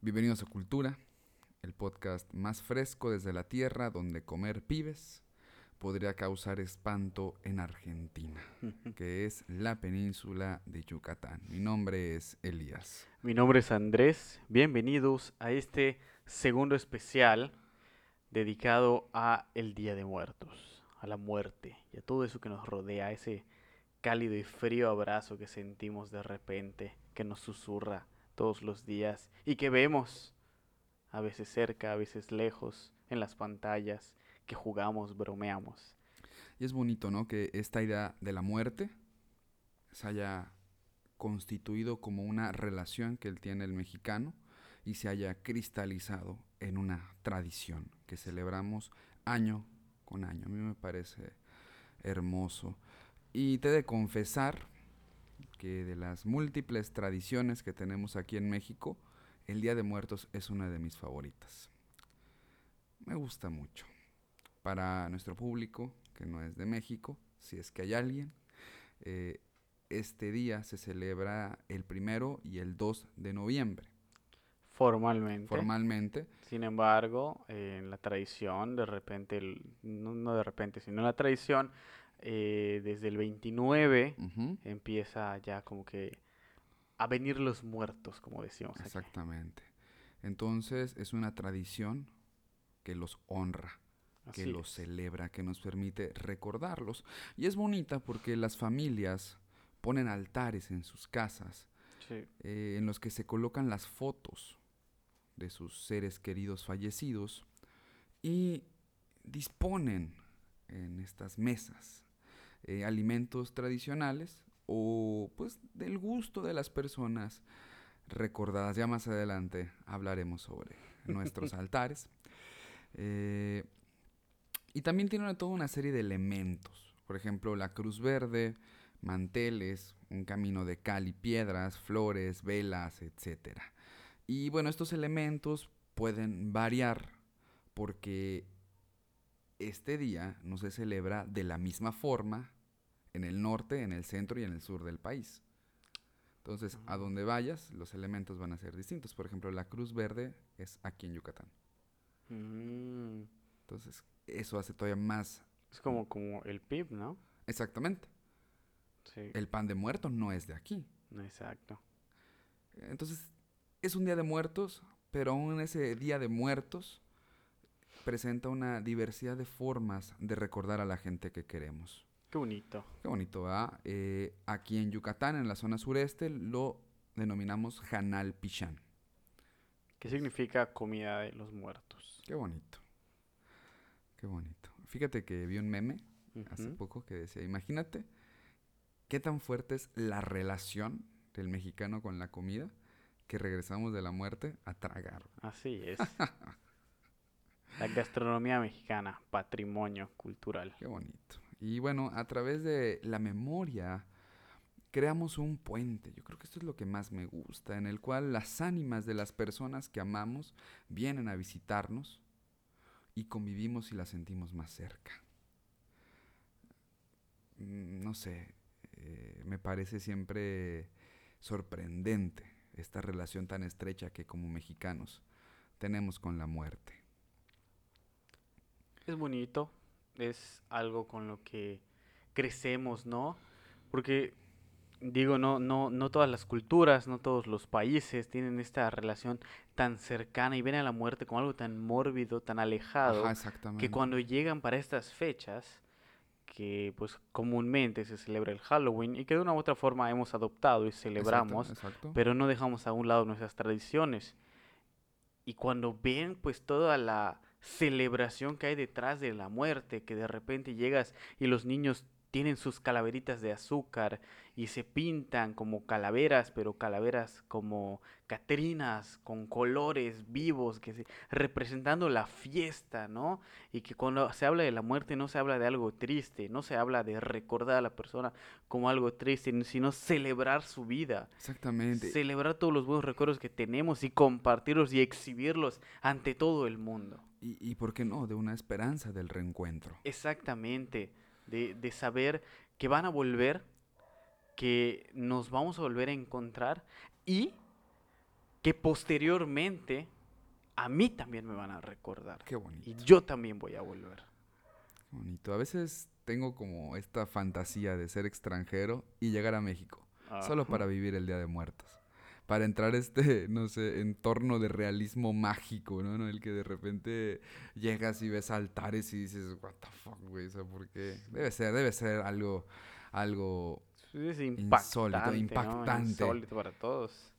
Bienvenidos a Cultura, el podcast más fresco desde la tierra donde comer pibes podría causar espanto en Argentina, que es la península de Yucatán. Mi nombre es Elías. Mi nombre es Andrés. Bienvenidos a este segundo especial dedicado a el Día de Muertos, a la muerte y a todo eso que nos rodea, ese cálido y frío abrazo que sentimos de repente, que nos susurra todos los días y que vemos a veces cerca, a veces lejos, en las pantallas, que jugamos, bromeamos. Y es bonito, ¿no? Que esta idea de la muerte se haya constituido como una relación que él tiene el mexicano y se haya cristalizado en una tradición que celebramos año con año. A mí me parece hermoso. Y te he de confesar que de las múltiples tradiciones que tenemos aquí en México, el Día de Muertos es una de mis favoritas. Me gusta mucho. Para nuestro público, que no es de México, si es que hay alguien, eh, este día se celebra el primero y el 2 de noviembre. Formalmente. Formalmente. Sin embargo, en la tradición, de repente, no, de repente, sino en la tradición, eh, desde el 29 empieza ya como que a venir los muertos, como decíamos. Exactamente. Entonces es una tradición que los honra, que los celebra, que nos permite recordarlos. Y es bonita porque las familias ponen altares en sus casas, eh, en los que se colocan las fotos de sus seres queridos fallecidos y disponen en estas mesas eh, alimentos tradicionales o pues del gusto de las personas recordadas. Ya más adelante hablaremos sobre nuestros altares. Eh, y también tiene toda una serie de elementos. Por ejemplo, la cruz verde, manteles, un camino de cal y piedras, flores, velas, etc. Y bueno, estos elementos pueden variar porque este día no se celebra de la misma forma en el norte, en el centro y en el sur del país. Entonces, a donde vayas, los elementos van a ser distintos. Por ejemplo, la Cruz Verde es aquí en Yucatán. Mm. Entonces, eso hace todavía más... Es como, como el PIB, ¿no? Exactamente. Sí. El pan de muertos no es de aquí. Exacto. Entonces, es un día de muertos, pero aún ese día de muertos presenta una diversidad de formas de recordar a la gente que queremos. Qué bonito. Qué bonito, ¿verdad? Eh, aquí en Yucatán, en la zona sureste, lo denominamos Janal Pichán. ¿Qué significa comida de los muertos? Qué bonito. Qué bonito. Fíjate que vi un meme hace poco que decía, imagínate qué tan fuerte es la relación del mexicano con la comida que regresamos de la muerte a tragar. Así es. gastronomía mexicana, patrimonio cultural. Qué bonito. Y bueno, a través de la memoria creamos un puente. Yo creo que esto es lo que más me gusta, en el cual las ánimas de las personas que amamos vienen a visitarnos y convivimos y las sentimos más cerca. Mm, no sé, eh, me parece siempre sorprendente esta relación tan estrecha que como mexicanos tenemos con la muerte. Es bonito, es algo con lo que crecemos, ¿no? Porque digo, no, no, no todas las culturas, no todos los países tienen esta relación tan cercana y ven a la muerte como algo tan mórbido, tan alejado, que cuando llegan para estas fechas, que pues comúnmente se celebra el Halloween y que de una u otra forma hemos adoptado y celebramos, pero no dejamos a un lado nuestras tradiciones. Y cuando ven pues toda la celebración que hay detrás de la muerte, que de repente llegas y los niños tienen sus calaveritas de azúcar y se pintan como calaveras, pero calaveras como catrinas, con colores vivos, que se, representando la fiesta, ¿no? Y que cuando se habla de la muerte no se habla de algo triste, no se habla de recordar a la persona como algo triste, sino celebrar su vida. Exactamente. Celebrar todos los buenos recuerdos que tenemos y compartirlos y exhibirlos ante todo el mundo. Y, y por qué no, de una esperanza del reencuentro. Exactamente de, saber que van a volver, que nos vamos a volver a encontrar y que posteriormente a mí también me van a recordar. Qué bonito. Y yo también voy a volver. Qué bonito. A veces tengo como esta fantasía de ser extranjero y llegar a México, solo para vivir el Día de Muertos. Para entrar este, no sé, entorno de realismo mágico, ¿no? En el que de repente llegas y ves altares y dices, what the fuck, güey, o sea, ¿por qué? Debe ser, debe ser algo, algo insólito, impactante. Insólito para todos.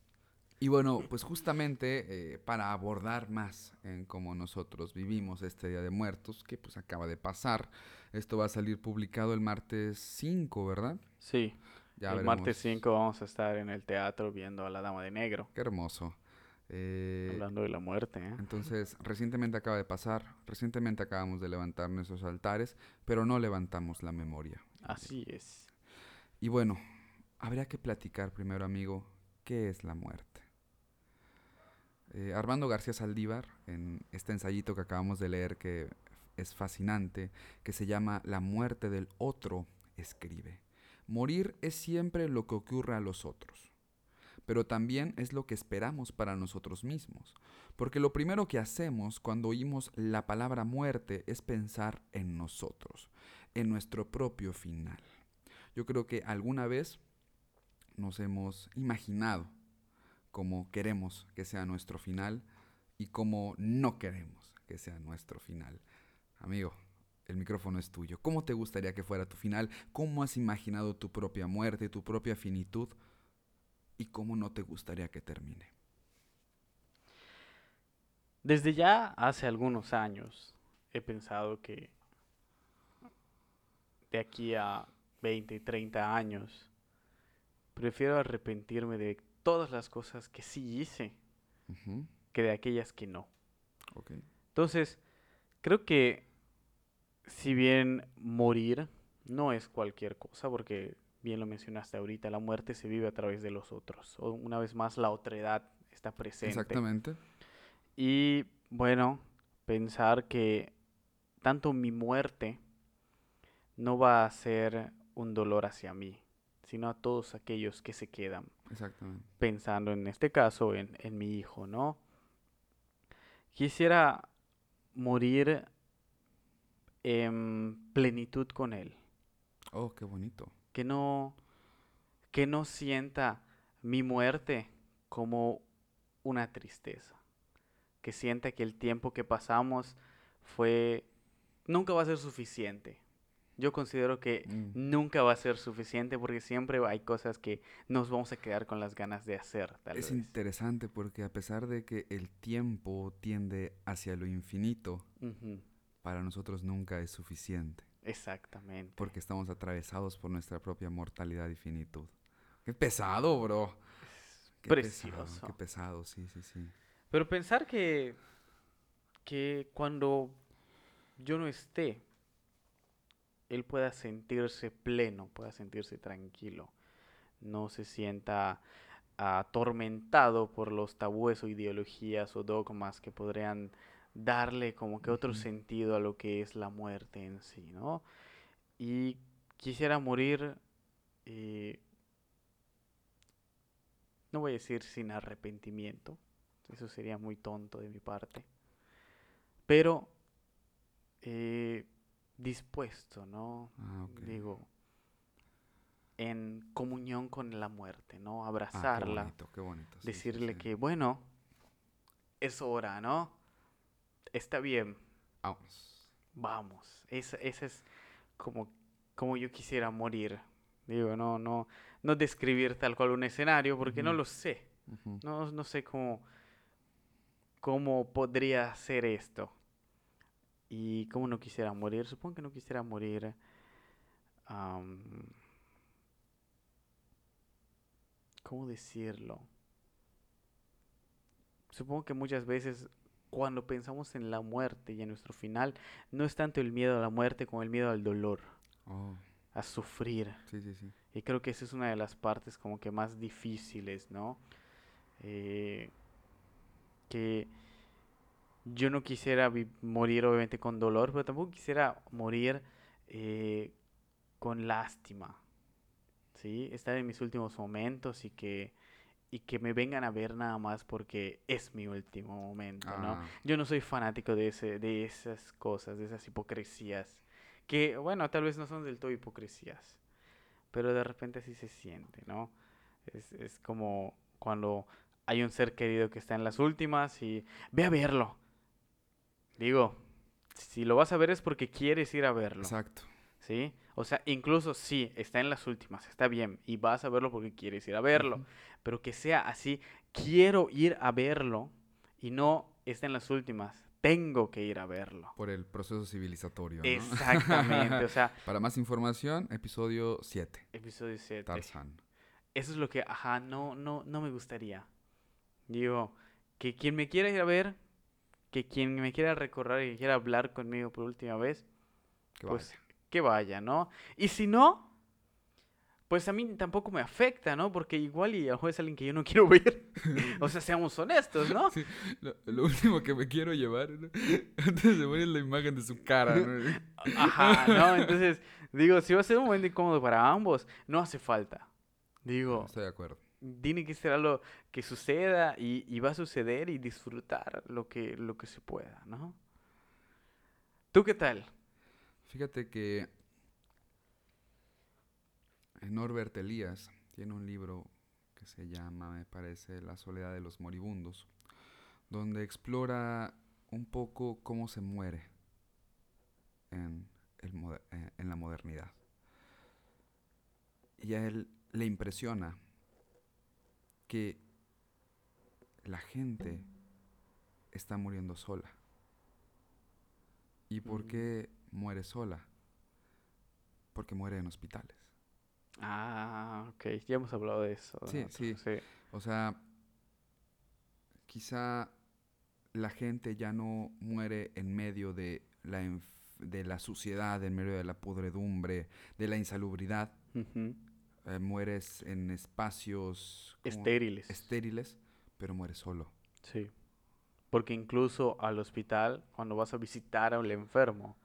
Y bueno, pues justamente eh, para abordar más en cómo nosotros vivimos este Día de Muertos, que pues acaba de pasar, esto va a salir publicado el martes 5, ¿verdad? Sí. Ya el martes 5 vamos a estar en el teatro viendo a la Dama de Negro. Qué hermoso. Eh, Hablando de la muerte. ¿eh? Entonces, recientemente acaba de pasar, recientemente acabamos de levantar nuestros altares, pero no levantamos la memoria. Así es. Y bueno, habría que platicar primero, amigo, ¿qué es la muerte? Eh, Armando García Saldívar, en este ensayito que acabamos de leer que es fascinante, que se llama La muerte del otro, escribe. Morir es siempre lo que ocurre a los otros, pero también es lo que esperamos para nosotros mismos, porque lo primero que hacemos cuando oímos la palabra muerte es pensar en nosotros, en nuestro propio final. Yo creo que alguna vez nos hemos imaginado como queremos que sea nuestro final y como no queremos que sea nuestro final. Amigo, el micrófono es tuyo. ¿Cómo te gustaría que fuera tu final? ¿Cómo has imaginado tu propia muerte, tu propia finitud? ¿Y cómo no te gustaría que termine? Desde ya hace algunos años he pensado que de aquí a 20, 30 años prefiero arrepentirme de todas las cosas que sí hice que de aquellas que no. Entonces, creo que si bien morir no es cualquier cosa, porque bien lo mencionaste ahorita, la muerte se vive a través de los otros. O una vez más, la otredad está presente. Exactamente. Y bueno, pensar que tanto mi muerte no va a ser un dolor hacia mí, sino a todos aquellos que se quedan. Exactamente. Pensando en este caso en, mi hijo, ¿no? Quisiera morir en plenitud con él. Oh, qué bonito. Que no, que no sienta mi muerte como una tristeza. Que sienta que el tiempo que pasamos fue, nunca va a ser suficiente yo considero que mm. nunca va a ser suficiente porque siempre hay cosas que nos vamos a quedar con las ganas de hacer. es interesante porque a pesar de que el tiempo tiende hacia lo infinito, para nosotros nunca es suficiente. Exactamente. Porque estamos atravesados por nuestra propia mortalidad y finitud. Qué pesado, bro. Qué Precioso. qué pesado, sí, sí, sí. Pero pensar que, que cuando yo no esté, él pueda sentirse pleno, pueda sentirse tranquilo, no se sienta atormentado por los tabúes o ideologías o dogmas que podrían darle como que otro sentido a lo que es la muerte en sí, ¿no? Y quisiera morir, eh, no voy a decir sin arrepentimiento, eso sería muy tonto de mi parte, pero eh, dispuesto, ¿no? Ah, Digo, en comunión con la muerte, ¿no? Ah, Abrazarla. qué bonito, decirle que, bueno, es hora, ¿no? Está bien. Vamos. Vamos. Ese, es como, como yo quisiera morir. Digo, no, no, no describir tal cual un escenario porque no lo sé. no, no sé cómo, cómo podría ser esto. Y cómo no quisiera morir, supongo que no quisiera morir. ¿Cómo decirlo? Supongo que muchas veces cuando pensamos en la muerte y en nuestro final, no es tanto el miedo a la muerte como el miedo al dolor, oh. a sufrir. Sí, sí, sí. Y creo que esa es una de las partes como que más difíciles, ¿no? Eh, que yo no quisiera morir obviamente con dolor, pero tampoco quisiera morir eh, con lástima. ¿sí? Estar en mis últimos momentos y que y que me vengan a ver nada más porque es mi último momento, ¿no? Ah. Yo no soy fanático de, ese, de esas cosas, de esas hipocresías, que, bueno, tal vez no son del todo hipocresías, pero de repente sí se siente, ¿no? Es, es como cuando hay un ser querido que está en las últimas y ve a verlo. Digo, si lo vas a ver es porque quieres ir a verlo. Exacto. ¿Sí? O sea, incluso si está en las últimas, está bien, y vas a verlo porque quieres ir a verlo, pero que sea así, quiero ir a verlo y no está en las últimas, tengo que ir a verlo. Por el proceso civilizatorio. ¿no? Exactamente, o sea, Para más información, episodio 7. episodio 7. Tarzán. Eso es lo que, ajá, no, no, no me gustaría. Digo, que quien me quiera ir a ver, que quien me quiera recorrer y quiera hablar conmigo por última vez, Que pues vaya. Que vaya, ¿no? Y si no, pues a mí tampoco me afecta, ¿no? Porque igual y a lo mejor es alguien que yo no quiero ver. o sea, seamos honestos, ¿no? Sí, lo, lo último que me quiero llevar ¿no? antes de morir es la imagen de su cara. ¿no? Ajá, ¿no? Entonces, digo, si va a ser un momento incómodo para ambos, no hace falta. Digo, Estoy de acuerdo. tiene que ser algo que suceda y, y va a suceder y disfrutar lo que, lo que se pueda, ¿no? ¿Tú qué tal? Fíjate que Norbert Elías tiene un libro que se llama, me parece, La soledad de los moribundos, donde explora un poco cómo se muere en, el eh, en la modernidad. Y a él le impresiona que la gente está muriendo sola. ¿Y por qué muere sola? Porque muere en hospitales. Ah, ok, ya hemos hablado de eso. Sí, ¿no? sí. sí. O sea, quizá la gente ya no muere en medio de la, de la suciedad, en medio de la podredumbre, de la insalubridad. Eh, mueres en espacios Estériles. estériles, pero mueres solo. Sí. Porque incluso al hospital, cuando vas a visitar al enfermo,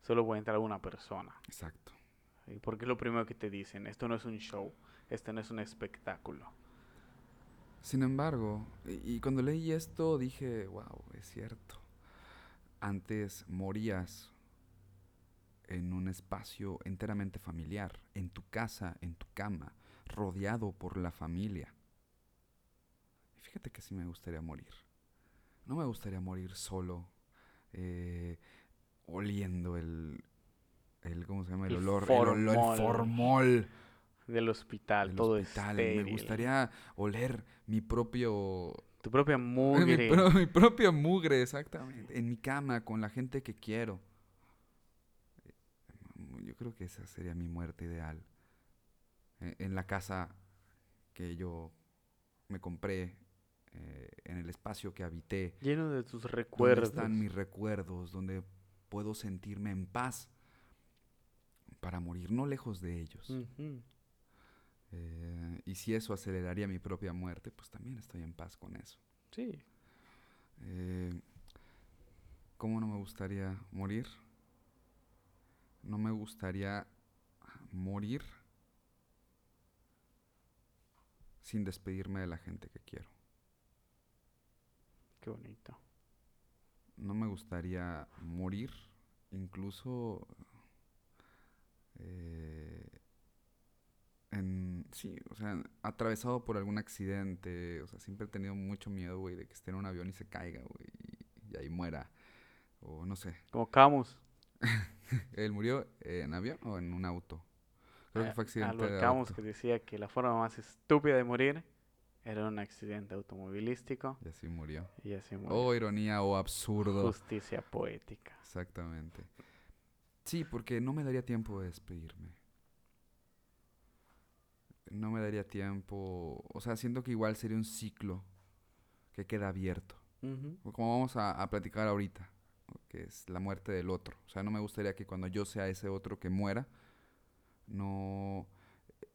solo puede entrar una persona. Exacto. Porque es lo primero que te dicen. Esto no es un show. Esto no es un espectáculo. Sin embargo, y, y cuando leí esto dije, wow, es cierto. Antes morías en un espacio enteramente familiar, en tu casa, en tu cama, rodeado por la familia. Y fíjate que sí me gustaría morir. No me gustaría morir solo, eh, oliendo el, el, ¿cómo se llama? El, El olor, el olor, el formol. formol Del hospital, del todo hospital. Me gustaría oler mi propio Tu propia mi, mugre. pro- mi propia mugre, exactamente. En mi cama, con la gente que quiero. Yo creo que esa sería mi muerte ideal. En la casa que yo me compré, eh, en el espacio que habité, Lleno de tus donde recuerdos. están mis recuerdos, donde puedo sentirme en paz para morir, no lejos de ellos. Eh, y si eso aceleraría mi propia muerte, pues también estoy en paz con eso. Sí. Eh, ¿Cómo no me gustaría morir? No me gustaría morir sin despedirme de la gente que quiero. Qué bonito. No me gustaría morir incluso eh, en, sí, o sea, atravesado por algún accidente. O sea, siempre he tenido mucho miedo, güey, de que esté en un avión y se caiga, güey, y, y ahí muera. O no sé. Como Camus. ¿Él murió en avión o en un auto? Creo que a- fue a accidente lo de Camus auto. que decía que la forma más estúpida de morir era un accidente automovilístico Y así murió. y así murió. Oh, ironía o absurdo. Justicia poética. Exactamente. Sí, porque no me daría tiempo de despedirme. No me daría tiempo. O sea, siento que igual sería un ciclo que queda abierto. Como vamos a, a platicar ahorita, que es la muerte del otro. O sea, no me gustaría que cuando yo sea ese otro que muera, no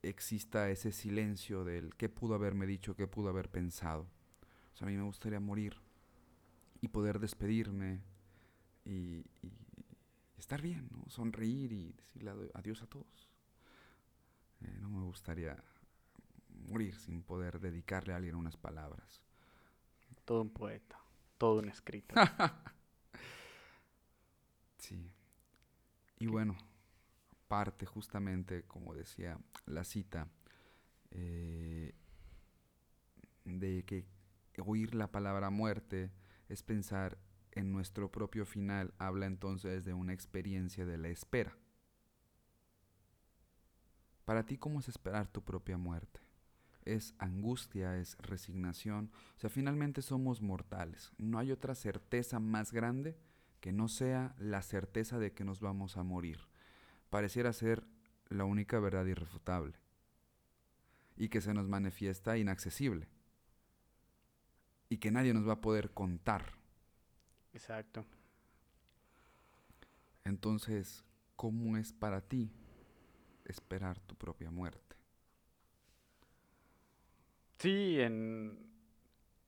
exista ese silencio del qué pudo haberme dicho, qué pudo haber pensado. O sea, a mí me gustaría morir y poder despedirme y, y estar bien, ¿no? sonreír y decirle adiós a todos. Eh, no me gustaría morir sin poder dedicarle a alguien unas palabras. Todo un poeta, todo un escrito. sí. Y bueno, parte justamente, como decía la cita, eh, de que oír la palabra muerte es pensar en nuestro propio final, habla entonces de una experiencia de la espera. Para ti, ¿cómo es esperar tu propia muerte? ¿Es angustia? ¿Es resignación? O sea, finalmente somos mortales. No hay otra certeza más grande que no sea la certeza de que nos vamos a morir. Pareciera ser la única verdad irrefutable y que se nos manifiesta inaccesible y que nadie nos va a poder contar. Exacto. Entonces, ¿cómo es para ti esperar tu propia muerte? Sí, en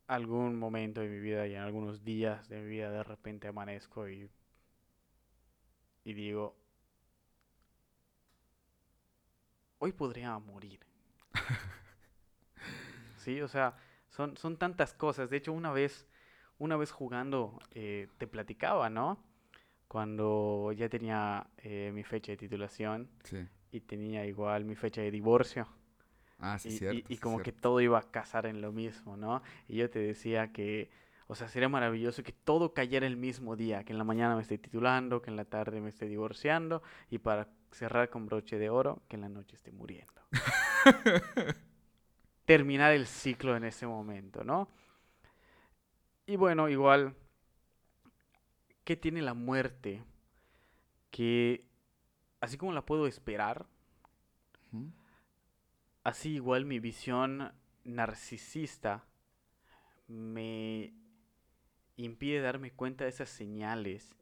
algún momento de mi vida y en algunos días de mi vida de repente amanezco y, y digo, hoy podría morir. sí, o sea, son, son tantas cosas. De hecho, una vez, una vez jugando, eh, te platicaba, ¿no? Cuando ya tenía eh, mi fecha de titulación y tenía igual mi fecha de divorcio. Ah, sí, y, cierto. Y, como que todo iba a casar en lo mismo, ¿no? Y yo te decía que, o sea, sería maravilloso que todo cayera el mismo día, que en la mañana me esté titulando, que en la tarde me esté divorciando y para cerrar con broche de oro, que en la noche esté muriendo. Terminar el ciclo en ese momento, ¿no? Y bueno, igual, ¿qué tiene la muerte? Que así como la puedo esperar, así igual mi visión narcisista me impide darme cuenta de esas señales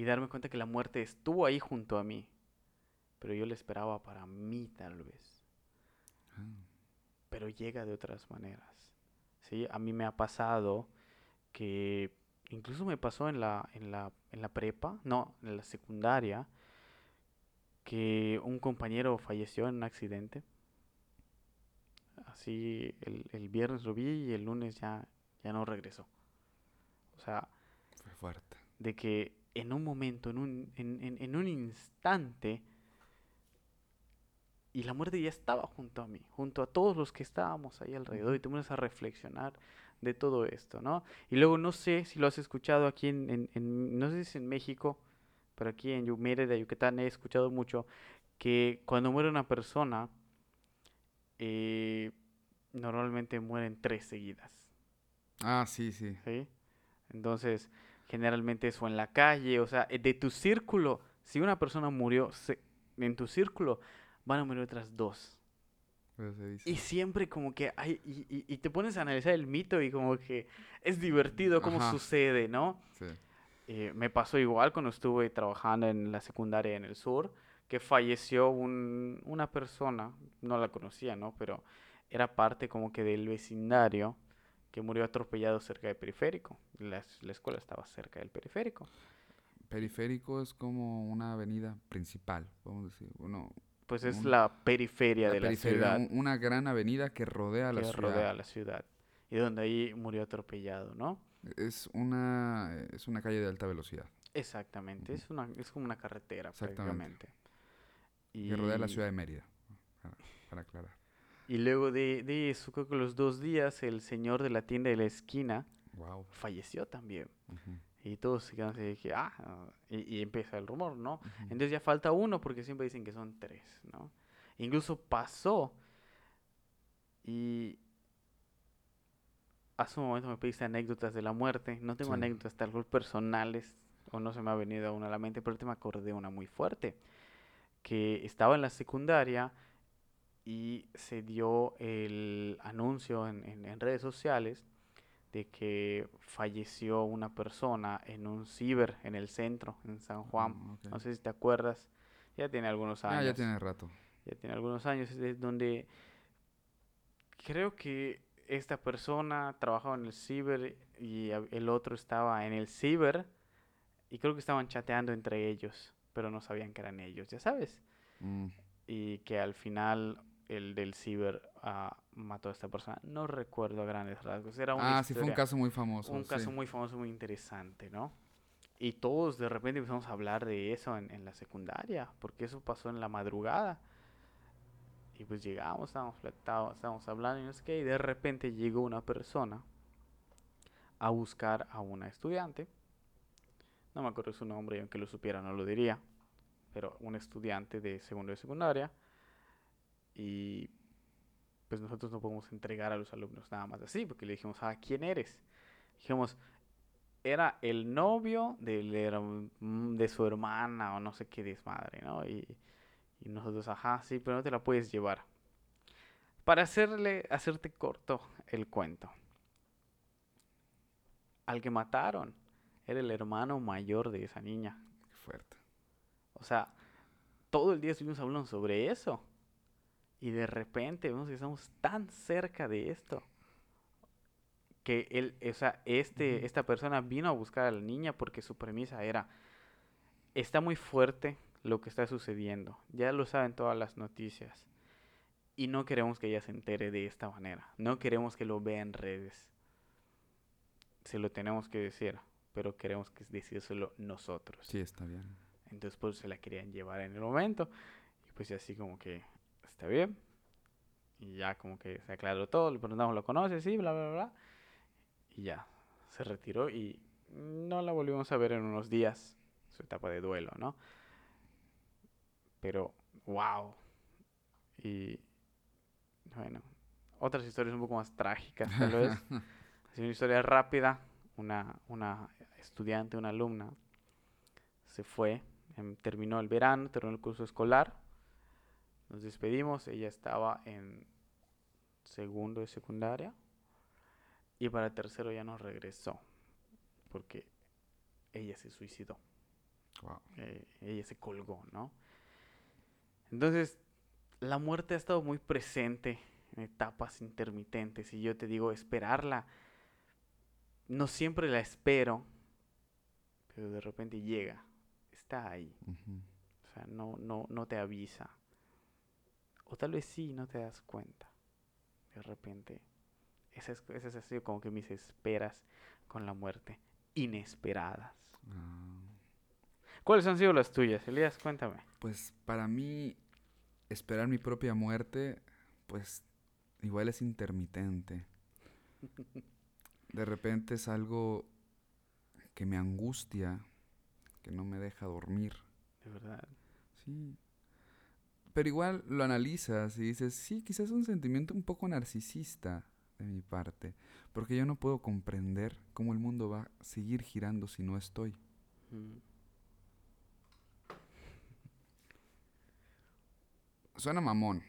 y darme cuenta que la muerte estuvo ahí junto a mí, pero yo la esperaba para mí tal vez. Pero llega de otras maneras. ¿sí? A mí me ha pasado que incluso me pasó en la, en la, en la prepa, no, en la secundaria, que un compañero falleció en un accidente. Así el, el, viernes lo vi y el lunes ya, ya no regresó. O sea, Fue fuerte. de que en un momento, en un, en, en, en un instante, y la muerte ya estaba junto a mí, junto a todos los que estábamos ahí alrededor, y te pones a reflexionar de todo esto, ¿no? Y luego no sé si lo has escuchado aquí en, en no sé si es en México, pero aquí en Mérida, Yucatán, he escuchado mucho que cuando muere una persona, eh, normalmente mueren tres seguidas. Ah, sí, sí. ¿Sí? Entonces, generalmente eso en la calle, o sea, de tu círculo, si una persona murió en tu círculo, van a morir otras dos. Y siempre como que hay, y, y, te pones a analizar el mito y como que es divertido cómo sucede, ¿no? Sí. Eh, me pasó igual cuando estuve trabajando en la secundaria en el sur, que falleció un, una persona, no la conocía, ¿no? Pero era parte como que del vecindario que murió atropellado cerca del periférico. La, la escuela estaba cerca del periférico. Periférico es como una avenida principal, podemos decir. Bueno, pues es la periferia de la ciudad. Una gran avenida que rodea la ciudad. rodea la ciudad. Y donde ahí murió atropellado, ¿no? Es una, es una calle de alta velocidad. Exactamente, es, una, es como una carretera prácticamente. Y que rodea la ciudad de Mérida, para, aclarar. Y luego de, de, eso, creo que los dos días, el señor de la tienda de la esquina falleció también. Y todos se quedan así ah, y, empieza el rumor, ¿no? Entonces ya falta uno porque siempre dicen que son tres, ¿no? Incluso pasó y hace un momento me pediste anécdotas de la muerte. No tengo anécdotas tal vez personales o no se me ha venido aún a la mente, pero te me acordé de una muy fuerte. Que estaba en la secundaria y se dio el anuncio en, redes sociales de que falleció una persona en un ciber en el centro, en San Juan. Mm, no sé si te acuerdas. Ya tiene algunos años. Ah, ya tiene rato. Ya tiene algunos años. Es donde creo que esta persona trabajaba en el ciber y el otro estaba en el ciber y creo que estaban chateando entre ellos, pero no sabían que eran ellos, ya sabes. Mm. Y que al final el del ciber ah, mató a esta persona. No recuerdo a grandes rasgos. Era ah, sí, fue un caso muy famoso. Un caso muy famoso, muy interesante, ¿no? Y todos de repente empezamos a hablar de eso en, en la secundaria, porque eso pasó en la madrugada. Y pues llegamos, estábamos estábamos hablando y no sé qué, y de repente llegó una persona a buscar a una estudiante. No me acuerdo su nombre, y aunque lo supiera no lo diría. Pero un estudiante de segundo de secundaria. Y pues nosotros no podemos entregar a los alumnos nada más así, porque le dijimos, ah, ¿quién eres? Dijimos, era el novio de, de su hermana o no sé qué desmadre, ¿no? Y, y nosotros, ajá, sí, pero no te la puedes llevar. Para hacerle, hacerte corto el cuento. Al que mataron era el hermano mayor de esa niña. Qué fuerte. O sea, todo el día estuvimos hablando sobre eso. Y de repente vemos que estamos tan cerca de esto. Que él, o sea, este, esta persona vino a buscar a la niña porque su premisa era, está muy fuerte lo que está sucediendo. Ya lo saben todas las noticias. Y no queremos que ella se entere de esta manera. No queremos que lo vea en redes. Se lo tenemos que decir, pero queremos que decírselo nosotros. Sí, está bien. Entonces pues se la querían llevar en el momento. Y pues así como que está bien. Y ya como que se aclaró todo. Le preguntamos, ¿lo conoces? Sí, bla, bla, bla. Y ya, se retiró y no la volvimos a ver en unos días. Su etapa de duelo, ¿no? Pero, wow. Y, bueno, otras historias un poco más trágicas, tal vez. una historia rápida. Una, una estudiante, una alumna, se fue, em, terminó el verano, terminó el curso escolar. Nos despedimos, ella estaba en segundo de secundaria. Y para tercero ya no regresó, porque ella se suicidó. Eh, ella se colgó, ¿no? Entonces, la muerte ha estado muy presente en etapas intermitentes y yo te digo, esperarla, no siempre la espero, pero de repente llega, está ahí. O sea, no, no, no te avisa. O tal vez sí, no te das cuenta. De repente, esas, esas han sido como que mis esperas con la muerte, inesperadas. Ah. ¿Cuáles han sido las tuyas, Elías? Cuéntame. Pues para mí, esperar mi propia muerte, pues igual es intermitente. De repente es algo que me angustia, que no me deja dormir. De verdad. Sí. Pero igual lo analizas y dices, sí, quizás es un sentimiento un poco narcisista de mi parte, porque yo no puedo comprender cómo el mundo va a seguir girando si no estoy. Mm. Suena mamón.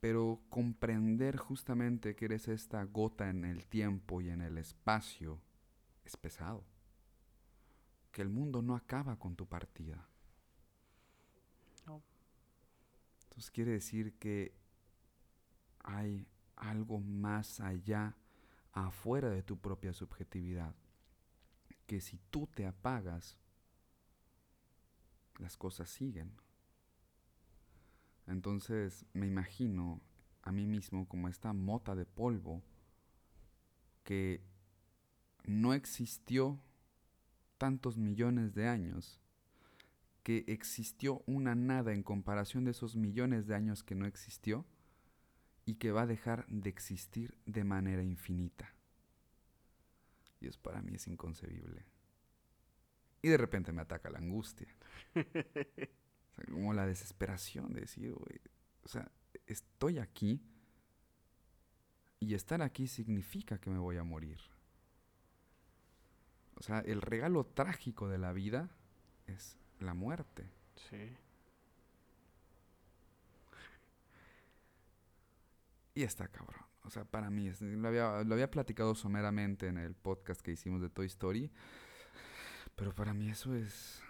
Pero comprender justamente que eres esta gota en el tiempo y en el espacio es pesado. Que el mundo no acaba con tu partida. Entonces quiere decir que hay algo más allá, afuera de tu propia subjetividad. Que si tú te apagas, las cosas siguen. Entonces me imagino a mí mismo como esta mota de polvo que no existió tantos millones de años, que existió una nada en comparación de esos millones de años que no existió y que va a dejar de existir de manera infinita. Y eso para mí es inconcebible. Y de repente me ataca la angustia. como la desesperación de decir, o sea, estoy aquí y estar aquí significa que me voy a morir. O sea, el regalo trágico de la vida es la muerte. Sí. Y está cabrón. O sea, para mí, lo había, lo había platicado someramente en el podcast que hicimos de Toy Story. Pero para mí eso es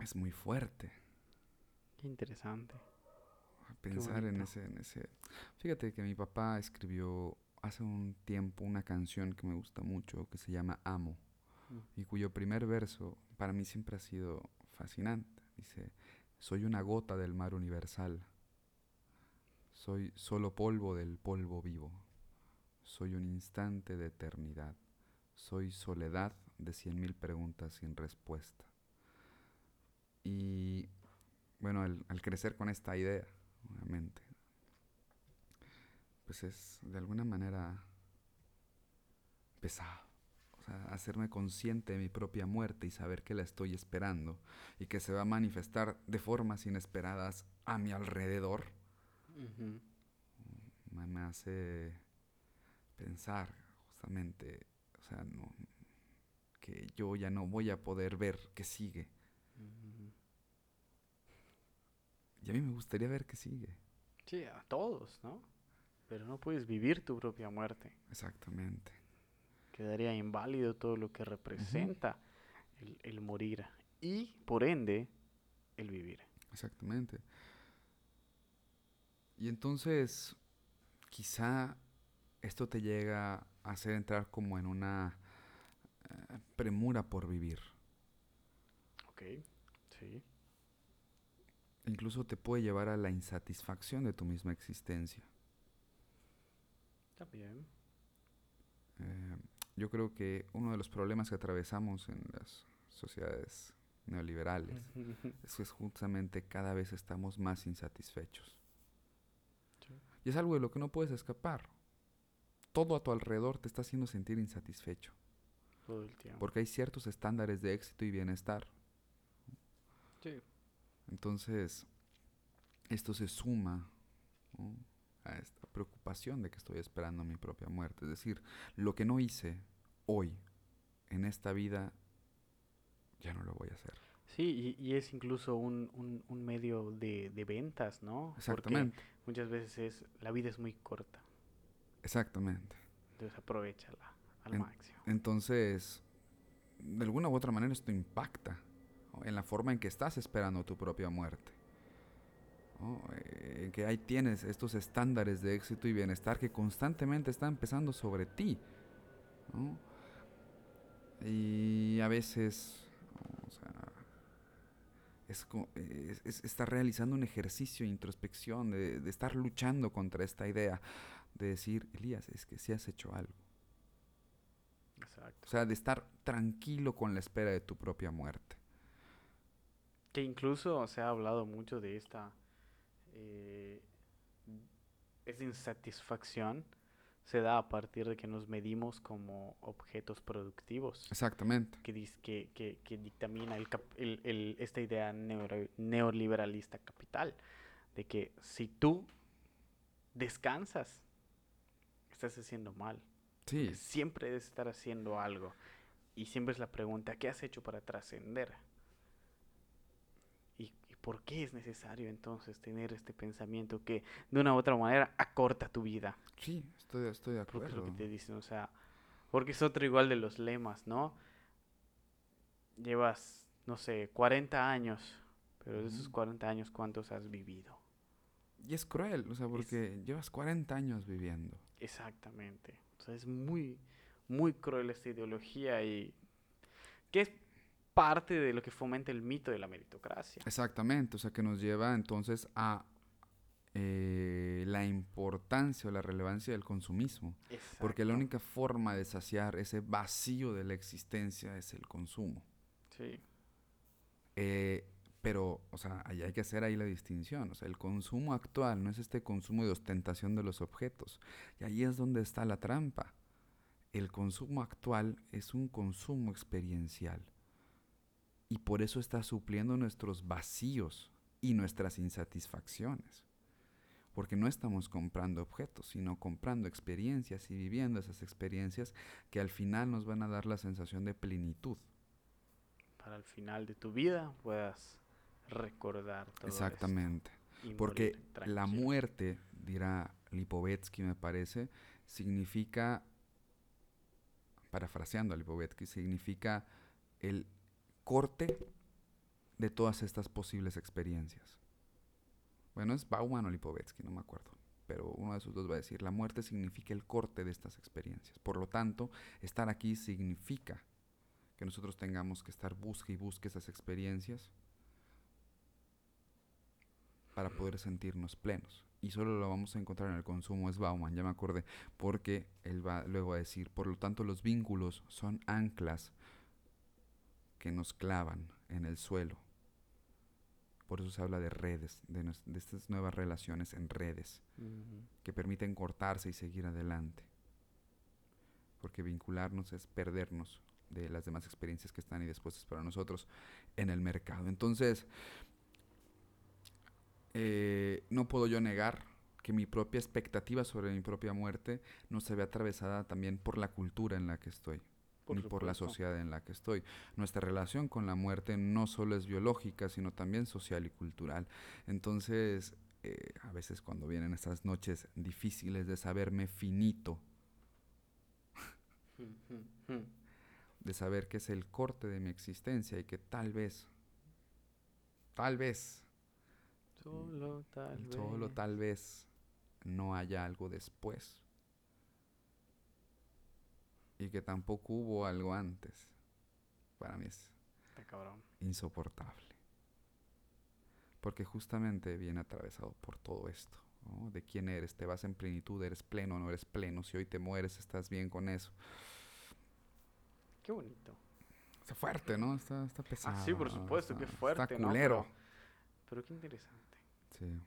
es muy fuerte. Qué interesante. Pensar en ese, en ese... Fíjate que mi papá escribió hace un tiempo una canción que me gusta mucho que se llama Amo. Y cuyo primer verso para mí siempre ha sido fascinante. Dice, Soy una gota del mar universal. Soy solo polvo del polvo vivo. Soy un instante de eternidad. Soy soledad de cien mil preguntas sin respuesta. Y bueno, al, al crecer con esta idea, obviamente, pues es de alguna manera pesado. Hacerme consciente de mi propia muerte y saber que la estoy esperando y que se va a manifestar de formas inesperadas a mi alrededor, me, hace pensar justamente, o sea, no, que yo ya no voy a poder ver qué sigue. Y a mí me gustaría ver qué sigue. Sí, a todos, ¿no? Pero no puedes vivir tu propia muerte. Exactamente. Quedaría inválido todo lo que representa el, morir y, por ende, el vivir. Exactamente. Y entonces, quizá esto te llega a hacer entrar como en una eh, premura por vivir. Ok, sí. Incluso te puede llevar a la insatisfacción de tu misma existencia. También. Eh, yo creo que uno de los problemas que atravesamos en las sociedades neoliberales es que justamente cada vez estamos más insatisfechos. Y es algo de lo que no puedes escapar. Todo a tu alrededor te está haciendo sentir insatisfecho. Todo el tiempo. Porque hay ciertos estándares de éxito y bienestar. Sí. Entonces, esto se suma a esta preocupación de que estoy esperando mi propia muerte. Es decir, lo que no hice hoy, en esta vida, ya no lo voy a hacer. Sí, y, es incluso un, un, medio de, de, ventas, ¿no? Exactamente. Porque muchas veces es, la vida es muy corta. Exactamente. Entonces aprovechala al máximo. Entonces, de alguna u otra manera esto impacta en la forma en que estás esperando tu propia muerte. Eh, que ahí tienes estos estándares de éxito y bienestar que constantemente están empezando sobre ti. Y a veces es, estar realizando un ejercicio de introspección, de, de, estar luchando contra esta idea, de decir, Elías, es que si has hecho algo. Exacto. O sea, de estar tranquilo con la espera de tu propia muerte. Que incluso se ha hablado mucho de esta eh, esa insatisfacción se da a partir de que nos medimos como objetos productivos. Exactamente. Que, que, que, que dictamina el, el, esta idea neoliberalista capital, de que si tú descansas, estás haciendo mal. Sí. Siempre debes estar haciendo algo. Y siempre es la pregunta, ¿qué has hecho para trascender? ¿Por qué es necesario entonces tener este pensamiento que de una u otra manera acorta tu vida? Sí, estoy, estoy de acuerdo. Porque es lo que te dicen, o sea, porque es otro igual de los lemas, ¿no? Llevas, no sé, 40 años, pero de esos 40 años, ¿cuántos has vivido? Y es cruel, o sea, porque llevas 40 años viviendo. Exactamente. O sea, es muy, muy cruel esta ideología y que es parte de lo que fomenta el mito de la meritocracia. Exactamente, o sea, que nos lleva entonces a eh, la importancia o la relevancia del consumismo. Porque la única forma de saciar ese vacío de la existencia es el consumo. Sí. Eh, pero, o sea, hay, hay que hacer ahí la distinción. O sea, el consumo actual no es este consumo de ostentación de los objetos. Y ahí es donde está la trampa. El consumo actual es un consumo experiencial y por eso está supliendo nuestros vacíos y nuestras insatisfacciones. Porque no estamos comprando objetos, sino comprando experiencias y viviendo esas experiencias que al final nos van a dar la sensación de plenitud. Para el final de tu vida puedas recordar todo Exactamente. Porque la muerte, dirá Lipovetsky me parece, significa, parafraseando a Lipovetsky, significa el corte de todas estas posibles experiencias. Bueno, es Bauman o Lipovetsky, no me acuerdo. Pero uno de esos dos va a decir, la muerte significa el corte de estas experiencias. Por lo tanto, estar aquí significa que nosotros tengamos que estar busque y busque esas experiencias para poder sentirnos plenos. Y solo lo vamos a encontrar en el consumo, es Bauman, ya me acordé, porque él va luego a decir, por lo tanto los vínculos son anclas que nos clavan en el suelo. Por eso se habla de redes, de, estas nuevas relaciones en redes, que permiten cortarse y seguir adelante. Porque vincularnos es perdernos de las demás experiencias que están ahí dispuestas para nosotros en el mercado. Entonces, eh, no puedo yo negar que mi propia expectativa sobre mi propia muerte no se ve atravesada también por la cultura en la que estoy, ni por la sociedad en la que estoy. Nuestra relación con la muerte no solo es biológica, sino también social y cultural. Entonces, eh, a veces cuando vienen estas noches difíciles de saberme finito, de saber que es el corte de mi existencia y que tal vez, tal vez, solo tal vez, solo tal vez no haya algo después y que tampoco hubo algo antes. Para mí es insoportable. Porque justamente viene atravesado por todo esto. De quién eres, te vas en plenitud, eres pleno o no eres pleno. Si hoy te mueres, estás bien con eso. Qué bonito. Está fuerte, ¿no? Está, está pesado. Ah, sí, por supuesto, qué fuerte. Está culero. pero, qué interesante. Sí.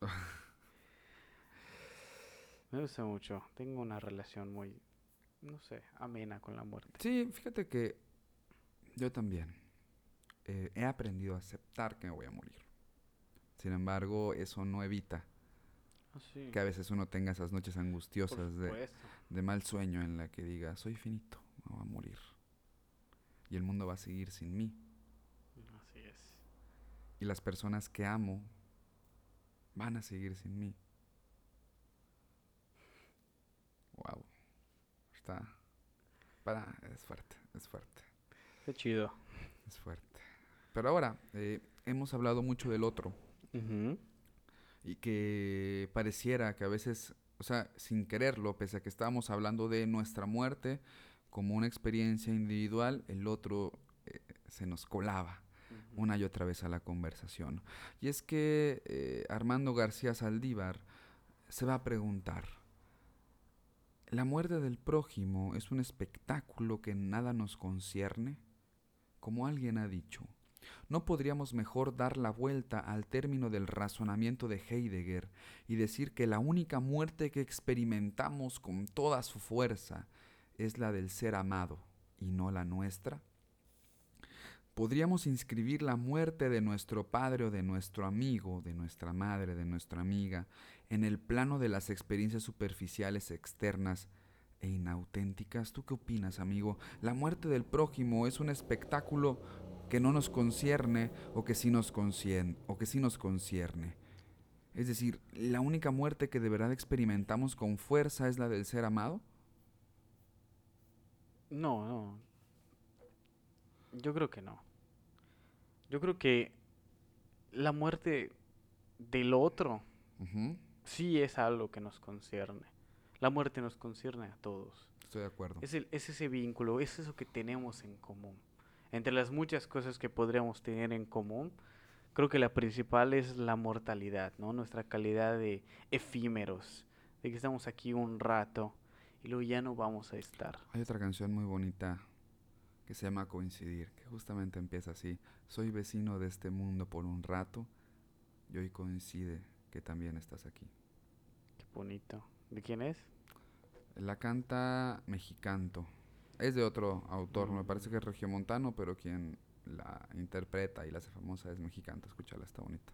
Me gusta mucho. Tengo una relación muy, no sé, amena con la muerte. Sí, fíjate que yo también eh, he aprendido a aceptar que me voy a morir. Sin embargo, eso no evita ah, que a veces uno tenga esas noches angustiosas de, de, mal sueño en la que diga, soy finito, me voy a morir. Y el mundo va a seguir sin mí. Así es. Y las personas que amo van a seguir sin mí. Wow. Está. Para, es fuerte, es fuerte. Qué chido. Es fuerte. Pero ahora, eh, hemos hablado mucho del otro. Y que pareciera que a veces, o sea, sin quererlo, pese a que estábamos hablando de nuestra muerte como una experiencia individual, el otro eh, se nos colaba una y otra vez a la conversación. Y es que eh, Armando García Saldívar se va a preguntar, ¿La muerte del prójimo es un espectáculo que nada nos concierne? Como alguien ha dicho, ¿no podríamos mejor dar la vuelta al término del razonamiento de Heidegger y decir que la única muerte que experimentamos con toda su fuerza es la del ser amado y no la nuestra? podríamos inscribir la muerte de nuestro padre o de nuestro amigo, de nuestra madre, de nuestra amiga, en el plano de las experiencias superficiales externas e inauténticas. ¿Tú qué opinas, amigo? ¿La muerte del prójimo es un espectáculo que no nos concierne o que sí nos concierne? O que sí nos concierne? Es decir, ¿la única muerte que de verdad experimentamos con fuerza es la del ser amado? No, no. Yo creo que no. Yo creo que la muerte del otro sí es algo que nos concierne. La muerte nos concierne a todos. Estoy de acuerdo. Es, el, es ese vínculo, es eso que tenemos en común. Entre las muchas cosas que podríamos tener en común, creo que la principal es la mortalidad, ¿no? Nuestra calidad de efímeros, de que estamos aquí un rato y luego ya no vamos a estar. Hay otra canción muy bonita que se llama Coincidir, que justamente empieza así. Soy vecino de este mundo por un rato y hoy coincide que también estás aquí. Qué bonito. ¿De quién es? La canta Mexicanto. Es de otro autor, me parece que es regiomontano, pero quien la interpreta y la hace famosa es Mexicanto. Escúchala, está bonita.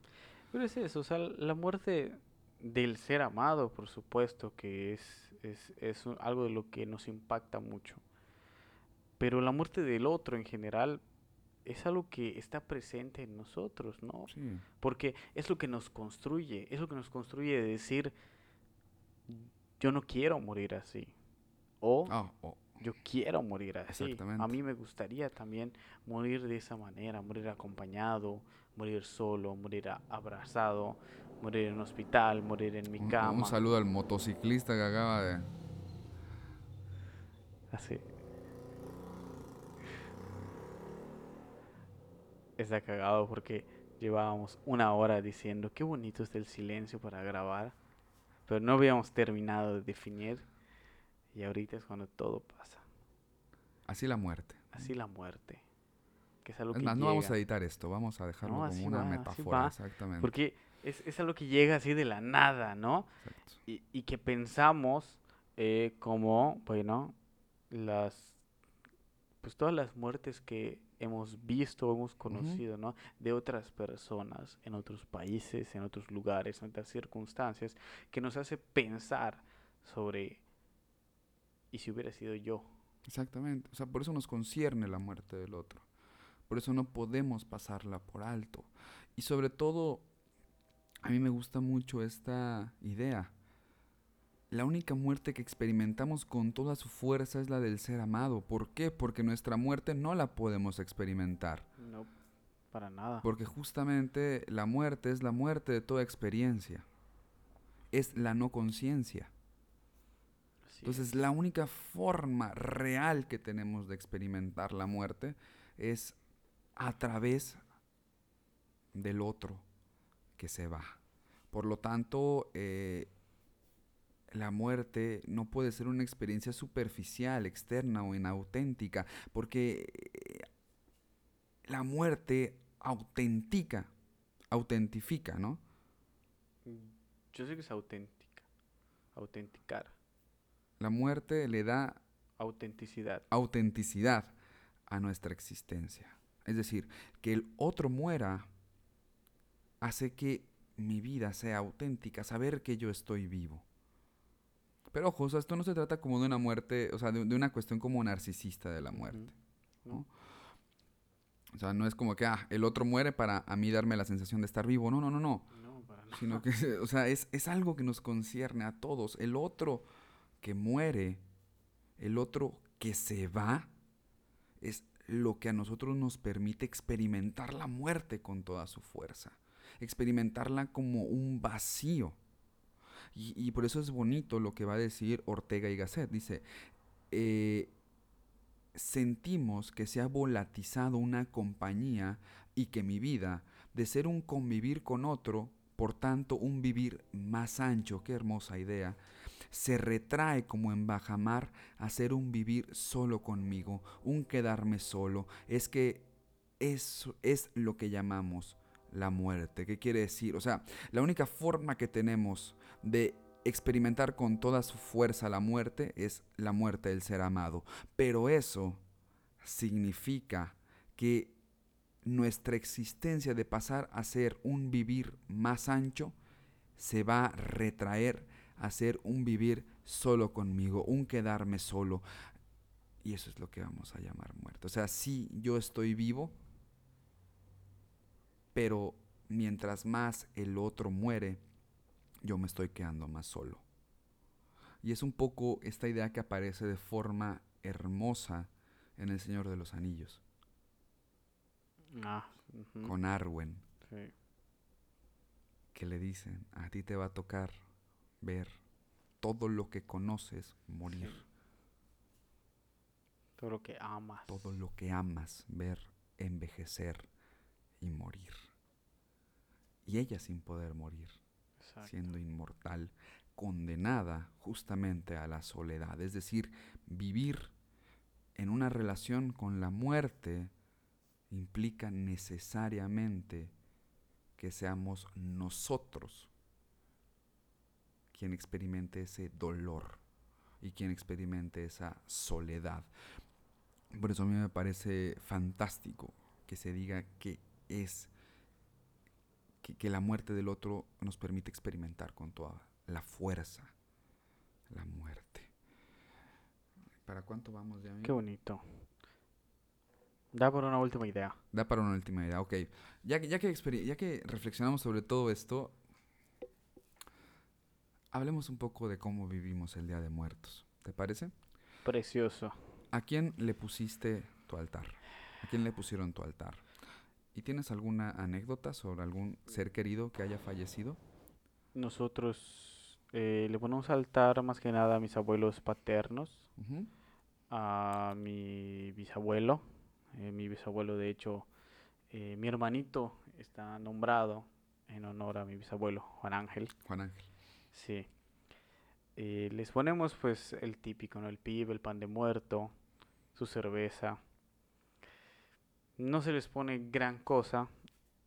Pero es eso, o sea, la muerte del ser amado, por supuesto, que es, es, es algo de lo que nos impacta mucho. Pero la muerte del otro en general es algo que está presente en nosotros, ¿no? Sí. Porque es lo que nos construye, es lo que nos construye de decir, yo no quiero morir así. O ah, yo quiero morir así. A mí me gustaría también morir de esa manera, morir acompañado, morir solo, morir abrazado, morir en un hospital, morir en mi cama. Un saludo al motociclista que acaba de... Así. Está cagado porque llevábamos una hora diciendo qué bonito es el silencio para grabar, pero no habíamos terminado de definir y ahorita es cuando todo pasa. Así la muerte. Así la muerte. Que es algo Es que más, no vamos a editar esto, vamos a dejarlo No, como una va, metáfora, exactamente. Porque es, es algo que llega así de la nada, ¿no? Y, y que pensamos eh, como, bueno, las, pues todas las muertes que hemos visto, hemos conocido, ¿no? De otras personas en otros países, en otros lugares, en otras circunstancias, que nos hace pensar sobre, ¿y si hubiera sido yo? Exactamente. O sea, por eso nos concierne la muerte del otro. Por eso no podemos pasarla por alto. Y sobre todo, a mí me gusta mucho esta idea. La única muerte que experimentamos con toda su fuerza es la del ser amado. ¿Por qué? Porque nuestra muerte no la podemos experimentar. No, para nada. Porque justamente la muerte es la muerte de toda experiencia. Es la no conciencia. Entonces, es. la única forma real que tenemos de experimentar la muerte es a través del otro que se va. Por lo tanto, eh, la muerte no puede ser una experiencia superficial, externa o inauténtica, porque eh, la muerte autentica, autentifica, ¿no? Yo sé que es auténtica. Autenticar. La muerte le da Autenticidad. autenticidad a nuestra existencia. Es decir, que el otro muera hace que mi vida sea auténtica, saber que yo estoy vivo. Pero ojo, o sea, esto no se trata como de una muerte, o sea, de, de una cuestión como narcisista de la muerte. ¿no? O sea, no es como que, ah, el otro muere para a mí darme la sensación de estar vivo. No, no, no, no. No, para nada. Sino que, o sea, es, es algo que nos concierne a todos. El otro que muere, el otro que se va, es lo que a nosotros nos permite experimentar la muerte con toda su fuerza. Experimentarla como un vacío. Y, por eso es bonito lo que va a decir Ortega y Gasset. Dice, eh, sentimos que se ha volatizado una compañía y que mi vida, de ser un convivir con otro, por tanto un vivir más ancho, qué hermosa idea, se retrae como en bajamar a ser un vivir solo conmigo, un quedarme solo. Es que eso es lo que llamamos la muerte. ¿Qué quiere decir? O sea, la única forma que tenemos de experimentar con toda su fuerza la muerte es la muerte del ser amado. Pero eso significa que nuestra existencia de pasar a ser un vivir más ancho se va a retraer a ser un vivir solo conmigo, un quedarme solo. Y eso es lo que vamos a llamar muerte. O sea, sí, yo estoy vivo, pero mientras más el otro muere, yo me estoy quedando más solo. Y es un poco esta idea que aparece de forma hermosa en El Señor de los Anillos, Ah, con Arwen, sí. que le dicen, a ti te va a tocar ver todo lo que conoces morir, Sí. Todo lo que amas. todo lo que amas ver envejecer y morir. Y ella sin poder morir. Exacto. siendo inmortal, condenada justamente a la soledad. Es decir, vivir en una relación con la muerte implica necesariamente que seamos nosotros quien experimente ese dolor y quien experimente esa soledad. Por eso a mí me parece fantástico que se diga que es que, que la muerte del otro nos permite experimentar con toda la fuerza la muerte. ¿Para cuánto vamos ya? amigo? Qué bonito. Da por una última idea. Da para una última idea, ok. Ya que, ya, que ya que reflexionamos sobre todo esto, hablemos un poco de cómo vivimos el Día de Muertos. ¿Te parece? Precioso. ¿A quién le pusiste tu altar? ¿A quién le pusieron tu altar? ¿Y tienes alguna anécdota sobre algún ser querido que haya fallecido? Nosotros eh, le ponemos altar más que nada a mis abuelos paternos, a mi bisabuelo. eh, mi bisabuelo, de hecho, eh, mi hermanito está nombrado en honor a mi bisabuelo, Juan Ángel. Juan Ángel. Sí. Les ponemos pues el típico, ¿no? El pibe, el pan de muerto, su cerveza. No se les pone gran cosa.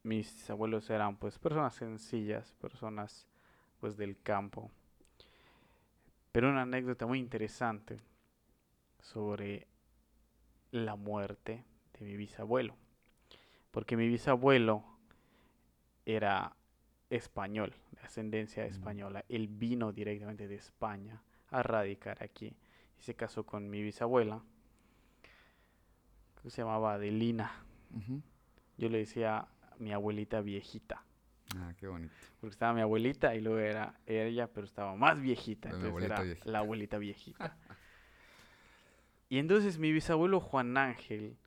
Mis abuelos eran pues personas sencillas, personas pues del campo. Pero una anécdota muy interesante sobre la muerte de mi bisabuelo. Porque mi bisabuelo era español, de ascendencia española. Él vino directamente de España a radicar aquí y se casó con mi bisabuela, que se llamaba Adelina. Yo le decía mi abuelita viejita. Ah, qué bonito. Porque estaba mi abuelita y luego era ella, pero estaba más viejita. entonces era la abuelita viejita. y entonces mi bisabuelo Juan Ángel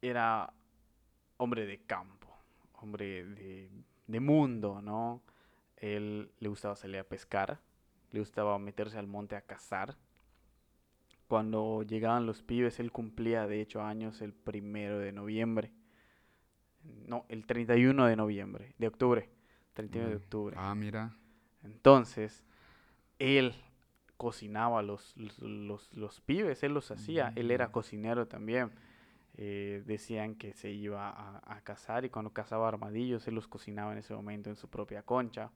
era hombre de campo, hombre de de mundo, ¿no? Él le gustaba salir a pescar, le gustaba meterse al monte a cazar. Cuando llegaban los pibes, él cumplía de hecho años el primero de noviembre. No, el 31 de noviembre, de octubre. 31 de octubre. Ah, mira. Entonces, él cocinaba los, los, los, pibes, él los hacía. Él era mm. cocinero también. Eh, decían que se iba a, cazar y cuando cazaba armadillos él los cocinaba en ese momento en su propia concha.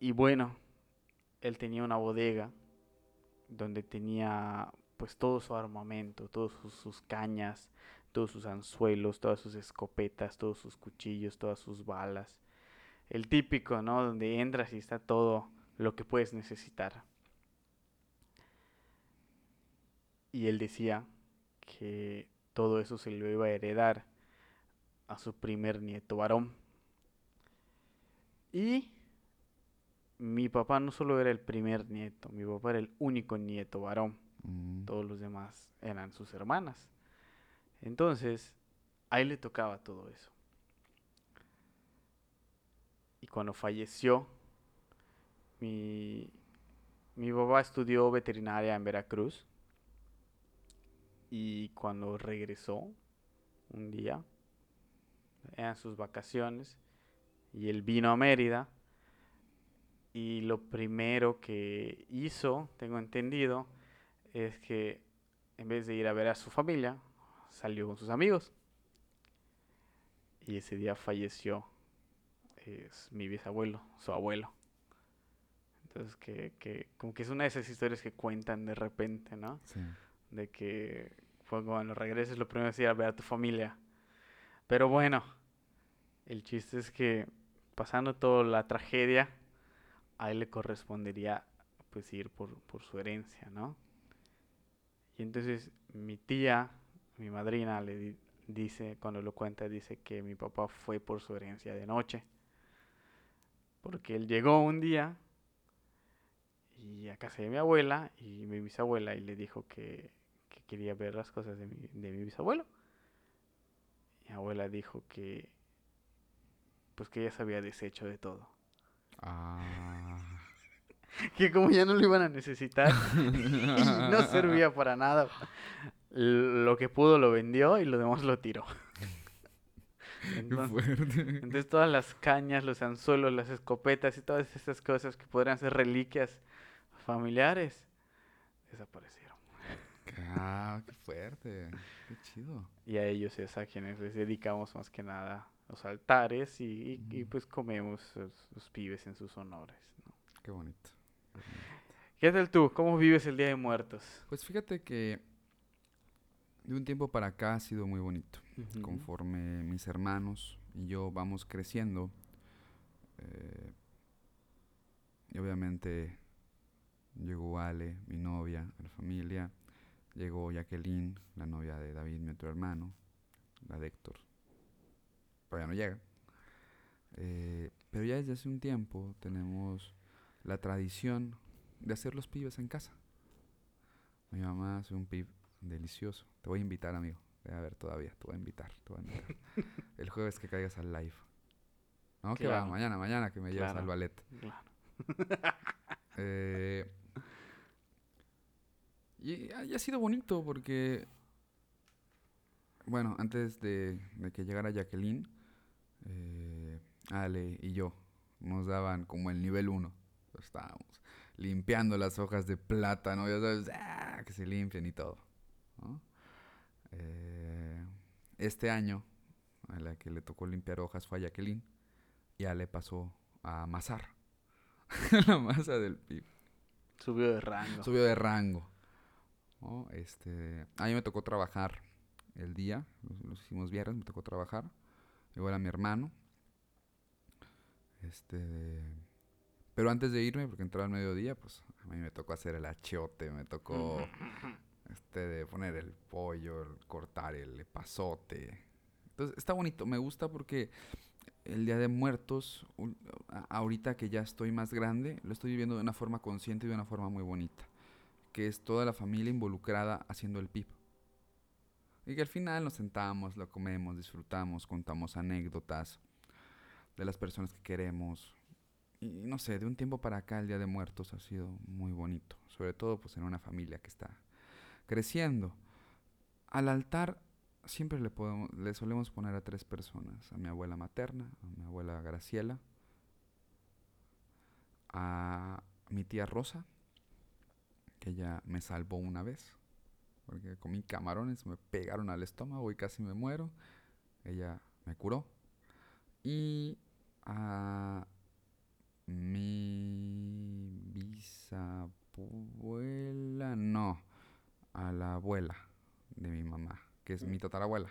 Y bueno, él tenía una bodega donde tenía pues todo su armamento, todos sus, cañas, todos sus anzuelos, todas sus escopetas, todos sus cuchillos, todas sus balas. El típico, ¿no? Donde entras y está todo lo que puedes necesitar. Y él decía que todo eso se lo iba a heredar a su primer nieto varón. Y mi papá no solo era el primer nieto, mi papá era el único nieto varón. Mm. Todos los demás eran sus hermanas. Entonces, a él le tocaba todo eso. Y cuando falleció, mi, mi papá estudió veterinaria en Veracruz y cuando regresó un día, eran sus vacaciones, y él vino a Mérida, y lo primero que hizo, tengo entendido, es que en vez de ir a ver a su familia, salió con sus amigos. Y ese día falleció es mi bisabuelo, su abuelo. Entonces, que, que como que es una de esas historias que cuentan de repente, ¿no? Sí. De que fue cuando regreses lo primero es ir a ver a tu familia. Pero bueno, el chiste es que pasando toda la tragedia, a él le correspondería pues ir por, por su herencia, ¿no? Y entonces mi tía, mi madrina, le dice, cuando lo cuenta, dice que mi papá fue por su herencia de noche. Porque él llegó un día y a casa de mi abuela y mi bisabuela y le dijo que quería ver las cosas de mi, de mi bisabuelo. Mi abuela dijo que pues que ella se había deshecho de todo. Ah. que como ya no lo iban a necesitar no servía para nada. Lo que pudo lo vendió y lo demás lo tiró. Entonces, entonces, todas las cañas, los anzuelos, las escopetas y todas esas cosas que podrían ser reliquias familiares desaparecieron. Ah, qué fuerte, qué chido. Y a ellos es a quienes les dedicamos más que nada los altares y, pues comemos los, pibes en sus honores. Qué bonito. ¿Qué tal tú? ¿Cómo vives el Día de Muertos? Pues fíjate que de un tiempo para acá ha sido muy bonito. Conforme mis hermanos y yo vamos creciendo, eh, y obviamente llegó Ale, mi novia, la familia, Llegó Jacqueline, la novia de David, mi otro hermano, la de Héctor. Todavía no llega. Eh, pero ya desde hace un tiempo tenemos la tradición de hacer los pibes en casa. Mi mamá hace un pib delicioso. Te voy a invitar, amigo. A ver todavía. Te voy a invitar. Te voy a invitar. El jueves que caigas al live. No, que va, mañana, mañana que me llevas al ballet. Claro. eh, y ha, sido bonito porque, bueno, antes de, que llegara Jacqueline, eh, Ale y yo nos daban como el nivel 1. Estábamos limpiando las hojas de plátano, ya sabes, ¡ah! que se limpien y todo. Eh, este año, a la que le tocó limpiar hojas fue a Jacqueline, ya le pasó a amasar la masa del pip. Subió de rango. Subió de rango. Este, a mí me tocó trabajar el día, los, hicimos viernes, me tocó trabajar. Igual a mi hermano. Este, pero antes de irme, porque entraba al mediodía, pues a mí me tocó hacer el achiote, me tocó este, de poner el pollo, cortar el pasote. Entonces, está bonito, me gusta porque el Día de Muertos, ahorita que ya estoy más grande, lo estoy viviendo de una forma consciente y de una forma muy bonita, que es toda la familia involucrada haciendo el pip. Y que al final nos sentamos, lo comemos, disfrutamos, contamos anécdotas de las personas que queremos. Y no sé, de un tiempo para acá el Día de Muertos ha sido muy bonito, sobre todo pues en una familia que está creciendo. Al altar siempre le, podemos, le solemos poner a tres personas, a mi abuela materna, a mi abuela Graciela, a mi tía Rosa, que ella me salvó una vez, porque comí camarones, me pegaron al estómago y casi me muero, ella me curó, y a mi bisabuela, no, a la abuela de mi mamá que es mi tatarabuela.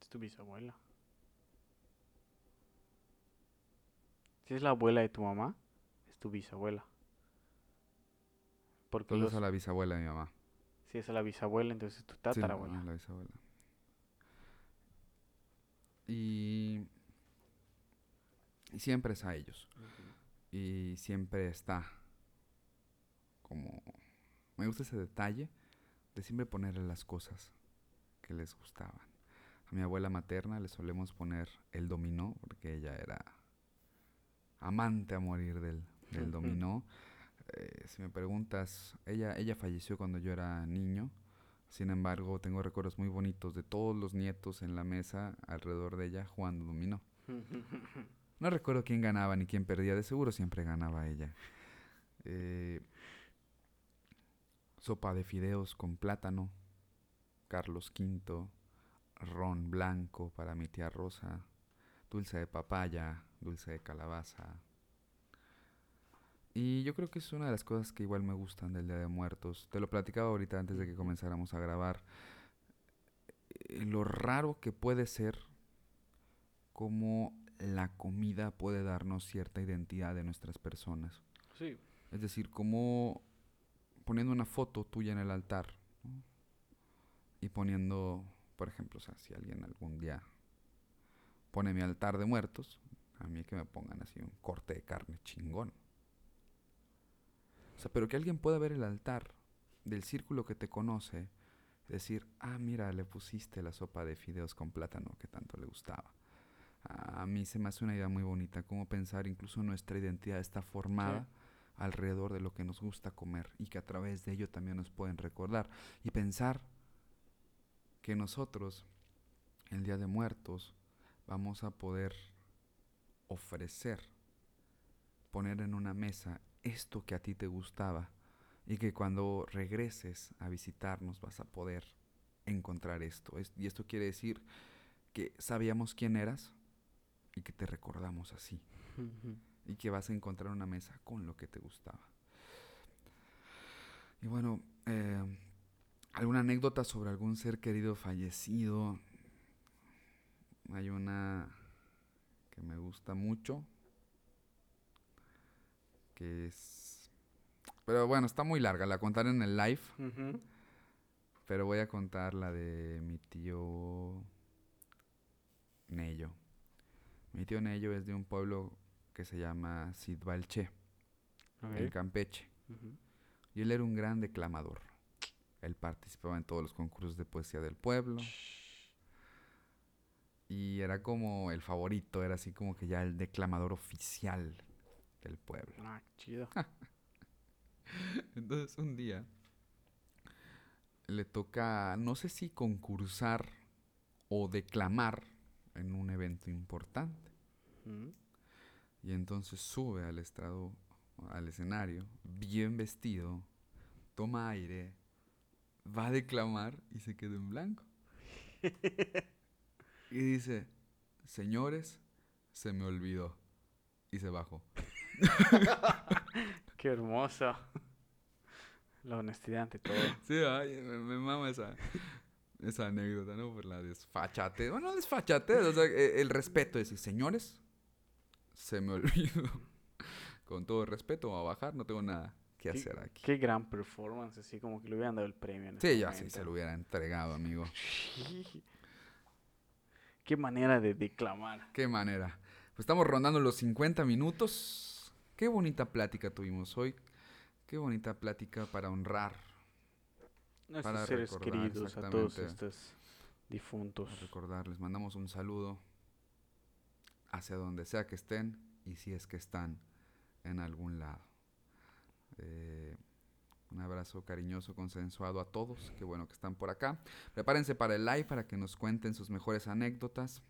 Es tu bisabuela. Si es la abuela de tu mamá, es tu bisabuela. Porque entonces es la bisabuela de mi mamá. Si es la bisabuela, entonces es tu tatarabuela. Sí, la bisabuela. Y, y siempre es a ellos. Y siempre está como... Me gusta ese detalle de siempre ponerle las cosas que les gustaban. A mi abuela materna le solemos poner el dominó, porque ella era amante a morir del, dominó. Eh, si me preguntas, ella, ella falleció cuando yo era niño. Sin embargo, tengo recuerdos muy bonitos de todos los nietos en la mesa alrededor de ella jugando dominó. No recuerdo quién ganaba ni quién perdía, de seguro siempre ganaba ella. Eh, sopa de fideos con plátano, Carlos V, ron blanco para mi tía Rosa, dulce de papaya, dulce de calabaza. Y yo creo que es una de las cosas que igual me gustan del Día de Muertos. Te lo platicaba ahorita antes de que comenzáramos a grabar. Eh, lo raro que puede ser cómo la comida puede darnos cierta identidad de nuestras personas. Sí. Es decir, cómo poniendo una foto tuya en el altar y poniendo, por ejemplo, o sea, si alguien algún día pone mi altar de muertos, a mí que me pongan así un corte de carne chingón. Sea, pero que alguien pueda ver el altar del círculo que te conoce, decir, ah, mira, le pusiste la sopa de fideos con plátano que tanto le gustaba. A mí se me hace una idea muy bonita, cómo pensar incluso nuestra identidad está formada alrededor de lo que nos gusta comer y que a través de ello también nos pueden recordar. Y pensar que nosotros, el Día de Muertos, vamos a poder ofrecer, poner en una mesa esto que a ti te gustaba y que cuando regreses a visitarnos vas a poder encontrar esto. y esto quiere decir que sabíamos quién eras y que te recordamos así y que vas a encontrar una mesa con lo que te gustaba. Y bueno, eh, alguna anécdota sobre algún ser querido fallecido. Hay una que me gusta mucho, que es... Pero bueno, está muy larga, la contaré en el live. Pero voy a contar la de mi tío Nello. Mi tío Nello es de un pueblo que se llama Sid Balche, en Campeche. Y él era un gran declamador. Él participaba en todos los concursos de poesía del pueblo. Y era como el favorito, era así como que ya el declamador oficial del pueblo. Ah, chido. Entonces un día le toca, no sé si concursar o declamar en un evento importante. Y entonces sube al estrado, al escenario, bien vestido, toma aire, va a declamar y se queda en blanco. y dice, señores, se me olvidó. Y se bajó. Qué hermoso. La honestidad ante todo. Sí, me, mama esa, esa anécdota, ¿no? Por la desfachate. Bueno, desfachate, o sea, e, el respeto. Es decir, señores, se me olvidó. Con todo respeto, voy a bajar, no tengo nada que hacer aquí. Qué gran performance, así como que le hubieran dado el premio. sí, ya sí, se lo hubiera entregado, amigo. Qué manera de declamar. Qué manera. Pues estamos rondando los 50 minutos. Qué bonita plática tuvimos hoy. Qué bonita plática para honrar. para seres queridos, a todos estos difuntos. Para recordarles, mandamos un saludo hacia donde sea que estén y si es que están en algún lado. Eh, un abrazo cariñoso, consensuado a todos. Qué bueno que están por acá. Prepárense para el live para que nos cuenten sus mejores anécdotas.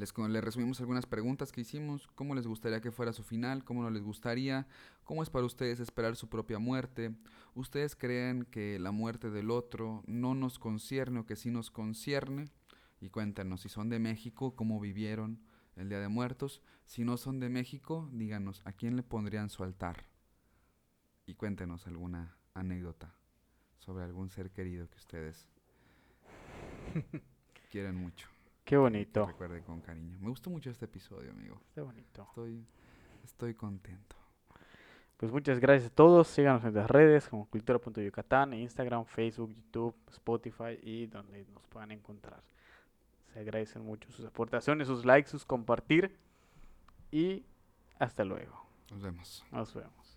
Les, les, resumimos algunas preguntas que hicimos. ¿Cómo les gustaría que fuera su final? ¿Cómo no les gustaría? ¿Cómo es para ustedes esperar su propia muerte? ¿Ustedes creen que la muerte del otro no nos concierne o que sí nos concierne? Y cuéntenos si son de México, cómo vivieron el Día de Muertos. Si no son de México, díganos a quién le pondrían su altar y cuéntenos alguna anécdota sobre algún ser querido que ustedes quieren mucho. Qué bonito. Recuerde con cariño. Me gustó mucho este episodio, amigo. Qué bonito. Estoy, estoy contento. Pues muchas gracias a todos. Síganos en las redes como cultura.yucatán, Instagram, Facebook, YouTube, Spotify y donde nos puedan encontrar. Se agradecen mucho sus aportaciones, sus likes, sus compartir. Y hasta luego. Nos vemos. Nos vemos.